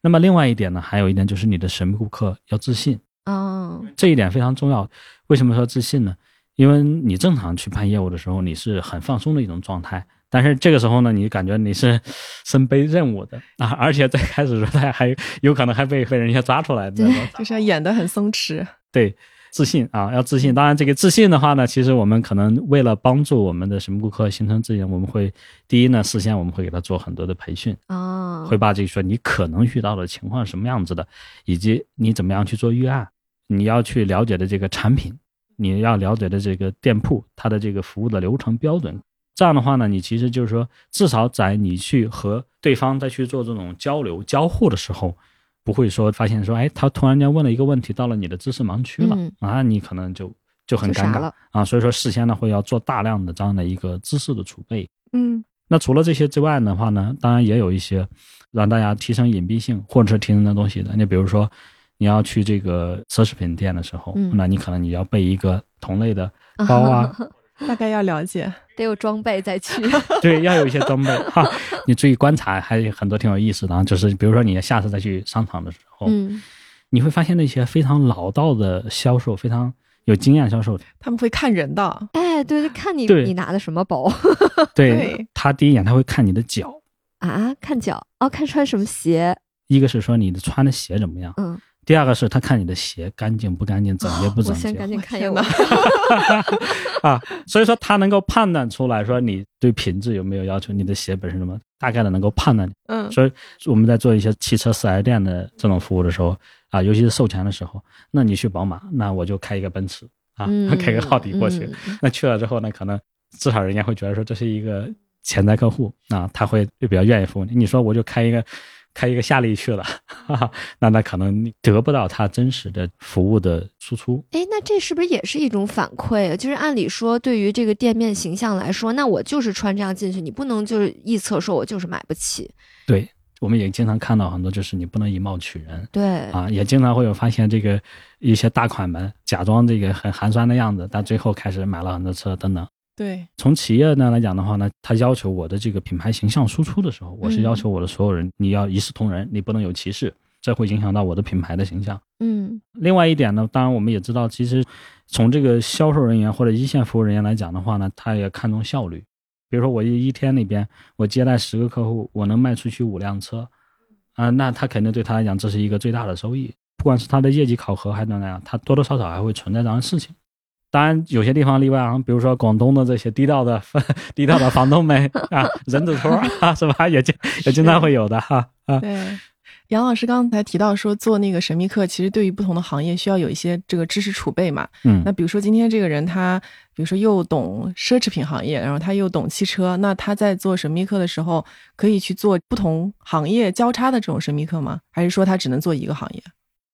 那么另外一点呢，还有一点就是你的神秘顾客要自信，哦这一点非常重要。为什么说自信呢？因为你正常去办业务的时候，你是很放松的一种状态，但是这个时候呢，你感觉你是身背任务的啊，而且在开始的时候，他还有可能还被被人家抓出来的那种。就是要演得很松弛。对，自信啊，要自信。当然，这个自信的话呢，其实我们可能为了帮助我们的什么顾客形成自信，我们会第一呢，事先我们会给他做很多的培训，啊，会把这个说你可能遇到的情况什么样子的，以及你怎么样去做预案，你要去了解的这个产品，你要了解的这个店铺它的这个服务的流程标准。这样的话呢，你其实就是说，至少在你去和对方再去做这种交流交互的时候，不会说发现说，哎，他突然间问了一个问题，到了你的知识盲区了、嗯啊，你可能就就很尴尬了啊。所以说，事先呢会要做大量的这样的一个知识的储备。嗯那除了这些之外的话呢，当然也有一些让大家提升隐蔽性或者是提升的东西的。你比如说，你要去这个奢侈品店的时候，嗯那你可能你要备一个同类的 [laughs] 包啊，[laughs] 大概要了解。得有装备再去。[laughs] 对，要有一些装备 [laughs] 哈。你注意观察，还有很多挺有意思的啊。就是比如说，你下次再去商场的时候，嗯你会发现那些非常老道的销售，非常有经验销售。他们会看人的，哎，对对，看你你拿的什么包对对他第一眼他会看你的脚，啊？看脚哦，看穿什么鞋？一个是说你的穿的鞋怎么样，嗯，第二个是他看你的鞋干净不干净，整洁不整洁我先赶紧看一眼 [laughs] 啊。所以说他能够判断出来说你对品质有没有要求，你的鞋本身什么，大概的能够判断。嗯，所以我们在做一些汽车四 S 店的这种服务的时候啊，尤其是售前的时候，那你去宝马，那我就开一个奔驰啊，嗯 [laughs] 开个奥迪过去。嗯那去了之后呢，可能至少人家会觉得说这是一个潜在客户啊，他会比较愿意服务你。你说我就开一个开一个夏利去了，哈哈，那那可能你得不到他真实的服务的输出。哎，那这是不是也是一种反馈啊？就是按理说，对于这个店面形象来说，那我就是穿这样进去，你不能就是臆测说我就是买不起。对，我们也经常看到很多，就是你不能以貌取人。对，啊，也经常会有发现这个一些大款们假装这个很寒酸的样子，但最后开始买了很多车等等。对，从企业呢来讲的话呢，他要求我的这个品牌形象输出的时候，我是嗯要求我的所有人，你要一视同仁，你不能有歧视，这会影响到我的品牌的形象。嗯另外一点呢，当然我们也知道，其实从这个销售人员或者一线服务人员来讲的话呢，他也看重效率。比如说我一一天里边，我接待十个客户，我能卖出去五辆车，啊、那他肯定对他来讲这是一个最大的收益。不管是他的业绩考核还是怎么样，他多多少少还会存在这样的事情。当然，有些地方例外啊，比如说广东的这些地道的 [laughs] 地道的房东们 [laughs] 啊，人字拖啊，是吧？也经 [laughs] 也经常会有的哈啊。对，杨老师刚才提到说，做那个神秘客，其实对于不同的行业需要有一些这个知识储备嘛。嗯那比如说今天这个人他，比如说又懂奢侈品行业，然后他又懂汽车，那他在做神秘客的时候，可以去做不同行业交叉的这种神秘客吗？还是说他只能做一个行业？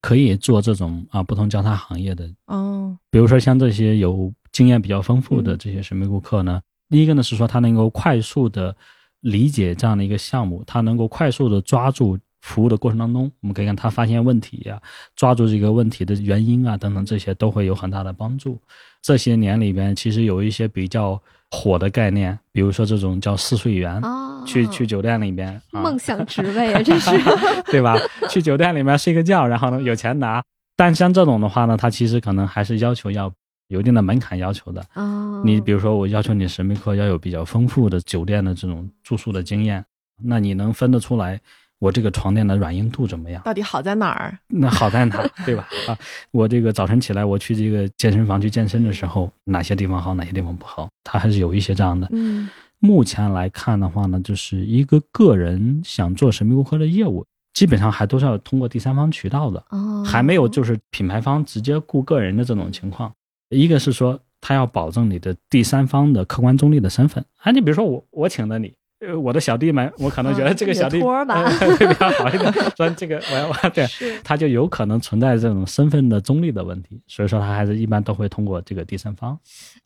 可以做这种啊不同交叉行业的哦，比如说像这些有经验比较丰富的嗯这些神秘顾客呢，第一个呢是说他能够快速的理解这样的一个项目，他能够快速的抓住服务的过程当中，我们可以看他发现问题呀、抓住这个问题的原因啊等等，这些都会有很大的帮助。这些年里边，其实有一些比较火的概念，比如说这种叫试睡员，哦，去去酒店里边啊，梦想职位啊，[laughs] 这是对吧？去酒店里面睡个觉，然后呢有钱拿。但像这种的话呢，它其实可能还是要求要有一定的门槛要求的。哦，你比如说，我要求你神秘客要有比较丰富的酒店的这种住宿的经验，那你能分得出来我这个床垫的软硬度怎么样？到底好在哪儿？那好在哪，[laughs] 对吧？啊，我这个早晨起来我去这个健身房去健身的时候，哪些地方好，哪些地方不好，它还是有一些这样的。嗯目前来看的话呢，就是一个个人想做神秘顾客的业务，基本上还都是要通过第三方渠道的。哦，还没有就是品牌方直接雇个人的这种情况。一个是说他要保证你的第三方的客观中立的身份啊，你比如说我我请的你。呃，我的小弟们，我可能觉得这个小弟、吧呃会比较好一点，说这个我要我对，他就有可能存在这种身份的中立的问题，所以说他还是一般都会通过这个第三方。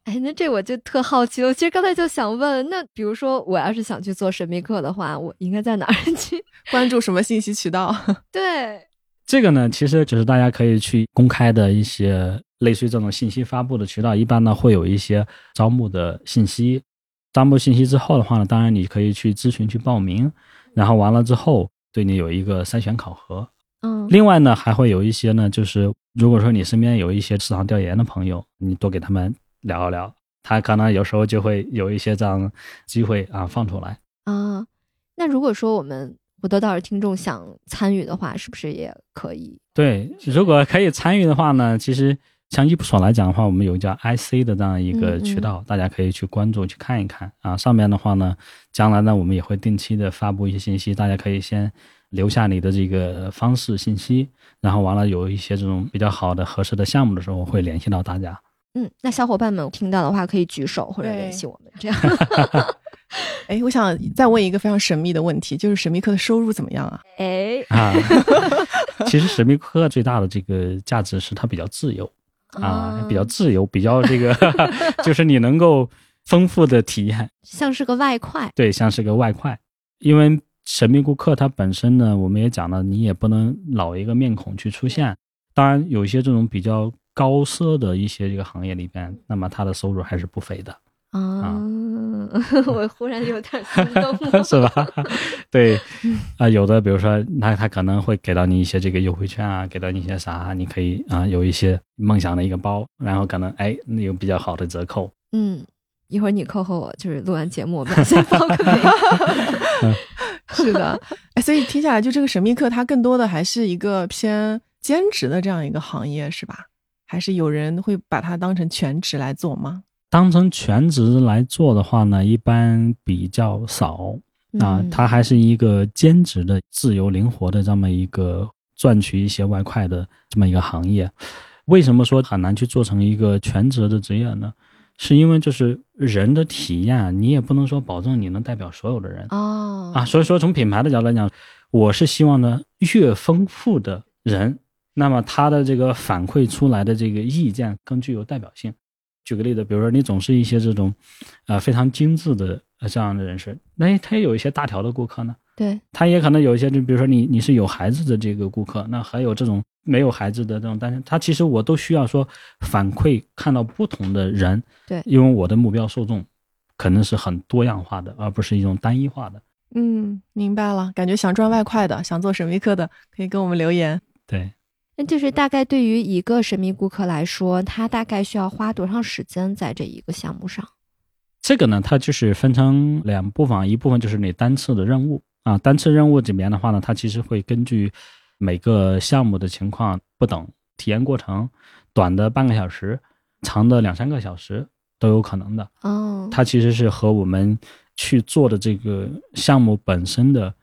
哎，那这我就特好奇了。其实刚才就想问，那比如说我要是想去做神秘客的话，我应该在哪儿去？[laughs] 关注什么信息渠道？[laughs] 对，这个呢，其实就是大家可以去公开的一些类似于这种信息发布的渠道，一般呢会有一些招募的信息。招募信息之后的话呢，当然你可以去咨询、去报名，然后完了之后对你有一个筛选考核。嗯，另外呢，还会有一些呢，就是如果说你身边有一些市场调研的朋友，你多给他们聊一聊，他可能有时候就会有一些这样机会啊放出来。啊，那如果说我们我得到的听众想参与的话，是不是也可以？对，如果可以参与的话呢，其实像易普所来讲的话，我们有叫 IC 的这样一个渠道，大家可以去关注、去看一看啊。上面的话呢，将来呢，我们也会定期的发布一些信息，大家可以先留下你的这个方式信息，然后完了有一些这种比较好的、合适的项目的时候，我会联系到大家。嗯，那小伙伴们听到的话可以举手或者联系我们，这样。[laughs] 哎，我想再问一个非常神秘的问题，就是神秘客的收入怎么样啊？哎，啊，[laughs] 其实神秘客最大的这个价值是它比较自由啊，比较自由，比较这个，[laughs] [laughs] 就是你能够丰富的体验，像是个外快。对，像是个外快。因为神秘顾客他本身呢，我们也讲了，你也不能老一个面孔去出现。当然，有一些这种比较高奢的一些这个行业里边，那么他的收入还是不菲的。啊，[laughs] 我忽然有点心动了，[laughs] 是吧？[laughs] 对，啊、有的比如说，那他可能会给到你一些这个优惠券啊，给到你一些啥，你可以啊、有一些梦想的一个包，然后可能哎那有比较好的折扣。嗯，一会儿你扣扣我，就是录完节目我先报个名。是的，哎，所以听下来，就这个神秘客，它更多的还是一个偏兼职的这样一个行业，是吧？还是有人会把它当成全职来做吗？当成全职来做的话呢，一般比较少啊，嗯它还是一个兼职的、自由灵活的这么一个赚取一些外快的这么一个行业。为什么说很难去做成一个全职的职业呢？是因为就是人的体验，你也不能说保证你能代表所有的人哦啊。所以说，从品牌的角度来讲，我是希望呢，越丰富的人，那么他的这个反馈出来的这个意见更具有代表性。举个例子，比如说你总是一些这种，呃，非常精致的呃这样的人士，那他也有一些大条的顾客呢，对，他也可能有一些，就比如说你你是有孩子的这个顾客，那还有这种没有孩子的这种单身，他其实我都需要说反馈看到不同的人，对因为我的目标受众可能是很多样化的，而不是一种单一化的。嗯，明白了。感觉想赚外快的，想做神秘客的，可以跟我们留言。对，那就是大概对于一个神秘顾客来说，他大概需要花多长时间在这一个项目上？这个呢，它就是分成两部分，一部分就是你单次的任务啊，单次任务里面的话呢，它其实会根据每个项目的情况不等，体验过程短的半个小时，长的两三个小时都有可能的。哦，它其实是和我们去做的这个项目本身的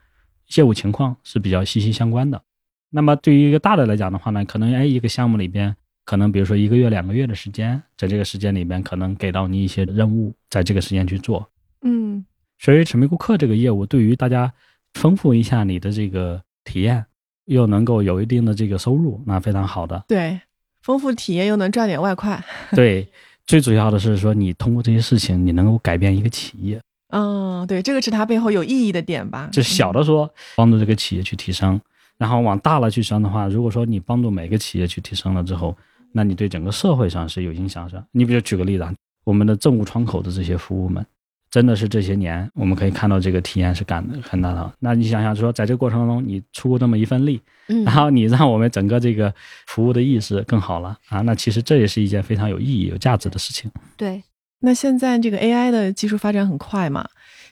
业务情况是比较息息相关的。那么对于一个大的来讲的话呢，可能哎一个项目里边，可能比如说一个月、两个月的时间，在这个时间里边，可能给到你一些任务，在这个时间去做。嗯，所以神秘顾客这个业务，对于大家丰富一下你的这个体验，又能够有一定的这个收入，那非常好的。对，丰富体验又能赚点外快。[laughs] 对，最主要的是说，你通过这些事情，你能够改变一个企业。嗯，对，这个是它背后有意义的点吧？就小的说帮助这个企业去提升，然后往大了去升的话，如果说你帮助每个企业去提升了之后，那你对整个社会上是有影响的。你比如举个例子啊，我们的政务窗口的这些服务们，真的是这些年我们可以看到这个体验是感很大的。那你想想说，在这个过程当中，你出过这么一份力，嗯然后你让我们整个这个服务的意识更好了啊，那其实这也是一件非常有意义、有价值的事情。对，那现在这个 AI 的技术发展很快嘛，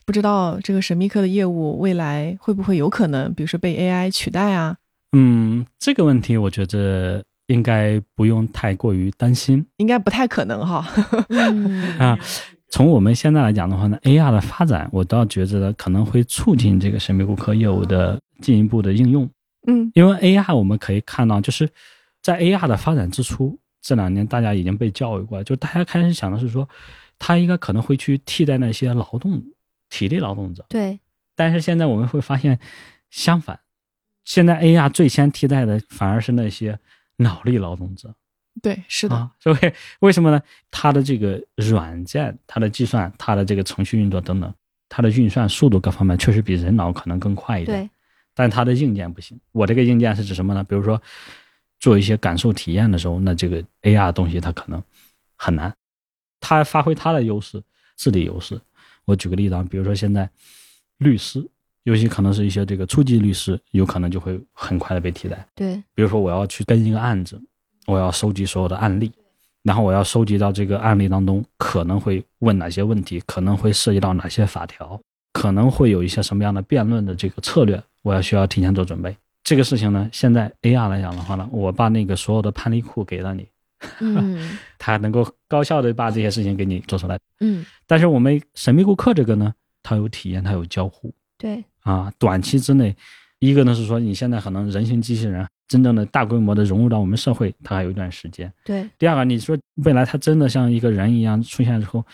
不知道这个神秘客的业务未来会不会有可能，比如说被 AI 取代啊？嗯，这个问题我觉得应该不用太过于担心。应该不太可能哈。嗯 [laughs] 啊，从我们现在来讲的话呢，AR 的发展，我倒觉得可能会促进这个神秘顾客业务的进一步的应用。嗯因为 AR 我们可以看到，就是在 AR 的发展之初，这两年大家已经被教育过，就大家开始想的是说，它应该可能会去替代那些劳动体力劳动者，对，但是现在我们会发现相反，现在 AR 最先替代的反而是那些脑力劳动者。对，是的，啊，所以为什么呢？它的这个软件、它的计算、它的这个程序运作等等，它的运算速度各方面确实比人脑可能更快一点。对，但它的硬件不行。我这个硬件是指什么呢？比如说做一些感受体验的时候，那这个 AR 的东西它可能很难。它发挥它的优势，智力优势。我举个例子啊，比如说现在律师，尤其可能是一些这个初级律师，有可能就会很快的被替代。对，比如说我要去跟一个案子，我要收集所有的案例，然后我要收集到这个案例当中可能会问哪些问题，可能会涉及到哪些法条，可能会有一些什么样的辩论的这个策略，我要需要提前做准备。这个事情呢，现在 AR 来讲的话呢，我把那个所有的判例库给了你，嗯 [laughs] 它能够高效的把这些事情给你做出来。嗯，但是我们神秘顾客这个呢，它有体验，它有交互，对，啊，短期之内，一个呢是说你现在可能人形机器人真正的大规模的融入到我们社会，它还有一段时间。对，第二个，你说未来它真的像一个人一样出现之后，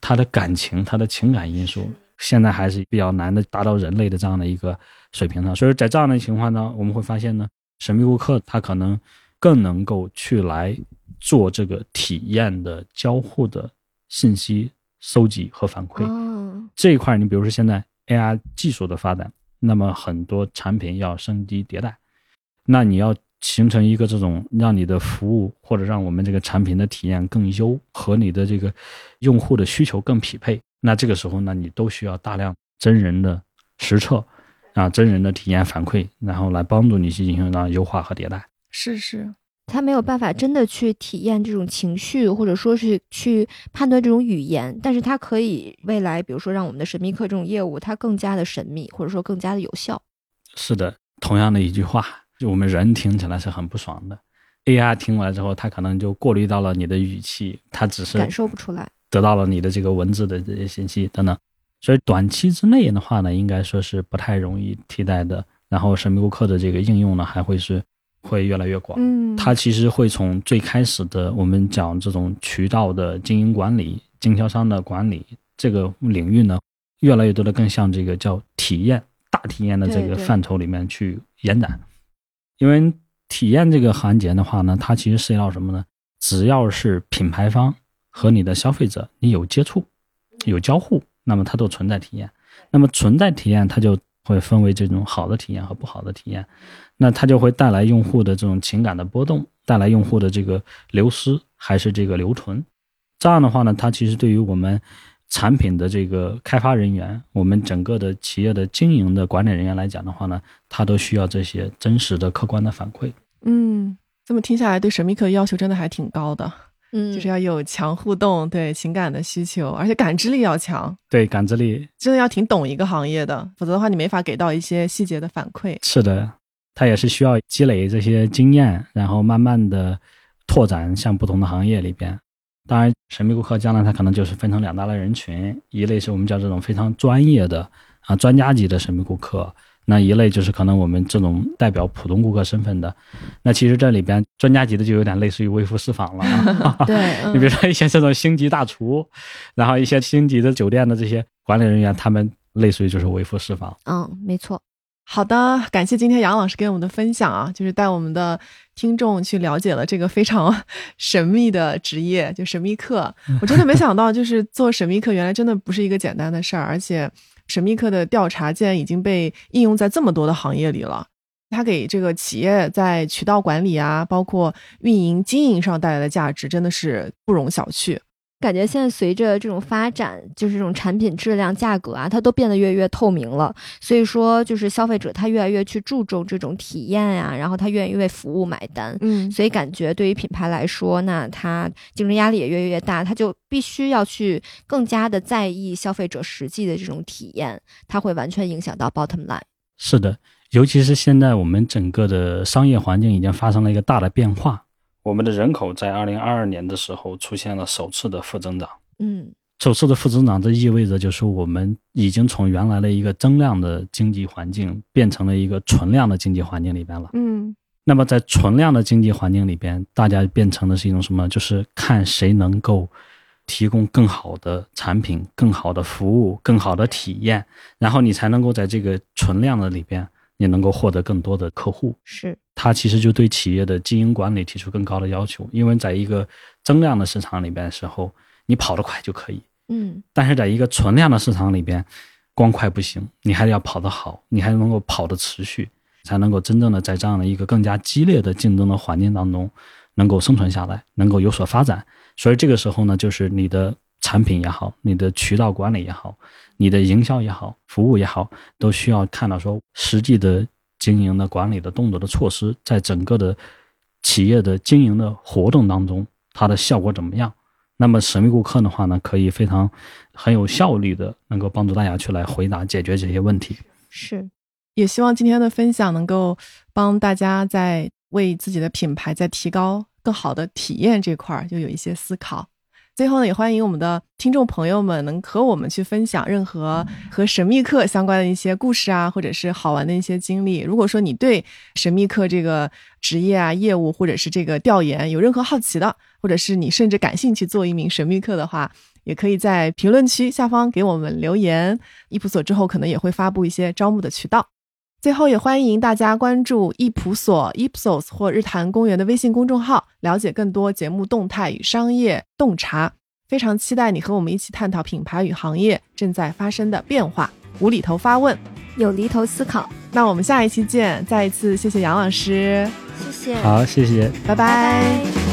他的感情、他的情感因素，现在还是比较难的达到人类的这样的一个水平上。所以在这样的情况呢，我们会发现呢，神秘顾客他可能更能够去来做这个体验的交互的信息收集和反馈。哦，这一块，你比如说现在 AR 技术的发展，那么很多产品要升级迭代，那你要形成一个这种让你的服务或者让我们这个产品的体验更优，和你的这个用户的需求更匹配，那这个时候呢，你都需要大量真人的实测啊，真人的体验反馈，然后来帮助你去进行到优化和迭代。是是，他没有办法真的去体验这种情绪，或者说是去判断这种语言，但是他可以未来，比如说让我们的神秘客这种业务，它更加的神秘，或者说更加的有效。是的，同样的一句话，就我们人听起来是很不爽的，AI 听完之后，它可能就过滤到了你的语气，它只是感受不出来。得到了你的这个文字的这些信息等等，所以短期之内的话呢，应该说是不太容易替代的。然后神秘顾客的这个应用呢，还会是会越来越广。嗯，它其实会从最开始的我们讲这种渠道的经营管理、经销商的管理这个领域呢，越来越多的更像这个叫体验、大体验的这个范畴里面去延展。因为体验这个环节的话呢，它其实涉及到什么呢？只要是品牌方和你的消费者你有接触、有交互，那么它都存在体验。那么存在体验，它就会分为这种好的体验和不好的体验。那它就会带来用户的这种情感的波动，带来用户的这个流失还是这个留存。这样的话呢，它其实对于我们产品的这个开发人员，我们整个的企业的经营的管理人员来讲的话呢，他都需要这些真实的、客观的反馈。嗯，这么听下来，对神秘客要求真的还挺高的，嗯，就是要有强互动，对情感的需求，而且感知力要强，对感知力真的要挺懂一个行业的，否则的话你没法给到一些细节的反馈。是的，它也是需要积累这些经验，然后慢慢的拓展向不同的行业里边。当然，神秘顾客将来它可能就是分成两大类人群，一类是我们叫这种非常专业的啊专家级的神秘顾客，那一类就是可能我们这种代表普通顾客身份的。[laughs] 那其实这里边专家级的就有点类似于微服私访了啊。[laughs] 对，[laughs] 你比如说一些这种星级大厨，然后一些星级的酒店的这些管理人员，他们类似于就是微服私访。嗯，没错。好的，感谢今天杨老师给我们的分享啊，就是带我们的听众去了解了这个非常 [laughs] 神秘的职业，就神秘客。我真的没想到，就是做神秘客原来真的不是一个简单的事儿，而且神秘客的调查竟然已经被应用在这么多的行业里了。它给这个企业在渠道管理啊，包括运营经营上带来的价值，真的是不容小觑。感觉现在随着这种发展，就是这种产品质量、价格啊，它都变得越来越透明了。所以说，就是消费者他越来越去注重这种体验呀、然后他愿意为服务买单。嗯所以感觉对于品牌来说，那它竞争压力也越来越大，它就必须要去更加的在意消费者实际的这种体验，它会完全影响到 bottom line。是的，尤其是现在我们整个的商业环境已经发生了一个大的变化。我们的人口在二零二二年的时候出现了首次的负增长。嗯首次的负增长，这意味着就是我们已经从原来的一个增量的经济环境变成了一个存量的经济环境里边了。嗯那么在存量的经济环境里边，大家变成的是一种什么？就是看谁能够提供更好的产品、更好的服务、更好的体验，然后你才能够在这个存量的里边，你能够获得更多的客户。是它其实就对企业的经营管理提出更高的要求，因为在一个增量的市场里边的时候，你跑得快就可以，嗯但是在一个存量的市场里边，光快不行，你还得要跑得好，你还能够跑得持续，才能够真正的在这样的一个更加激烈的竞争的环境当中，能够生存下来，能够有所发展。所以这个时候呢，就是你的产品也好，你的渠道管理也好，你的营销也好，服务也好，都需要看到说实际的经营的管理的动作的措施，在整个的企业的经营的活动当中，它的效果怎么样？那么神秘顾客的话呢，可以非常很有效率的能够帮助大家去来回答解决这些问题。是，也希望今天的分享能够帮大家在为自己的品牌在提高更好的体验这块儿就有一些思考。最后呢，也欢迎我们的听众朋友们能和我们去分享任何和神秘客相关的一些故事啊，或者是好玩的一些经历。如果说你对神秘客这个职业啊、业务或者是这个调研有任何好奇的，或者是你甚至感兴趣做一名神秘客的话，也可以在评论区下方给我们留言。易普所之后可能也会发布一些招募的渠道。最后，也欢迎大家关注易普所 Ipsos 或日坛公园的微信公众号，了解更多节目动态与商业洞察。非常期待你和我们一起探讨品牌与行业正在发生的变化，无厘头发问。有厘头思考。那我们下一期见！再一次谢谢杨老师，谢谢，好，谢谢。拜拜拜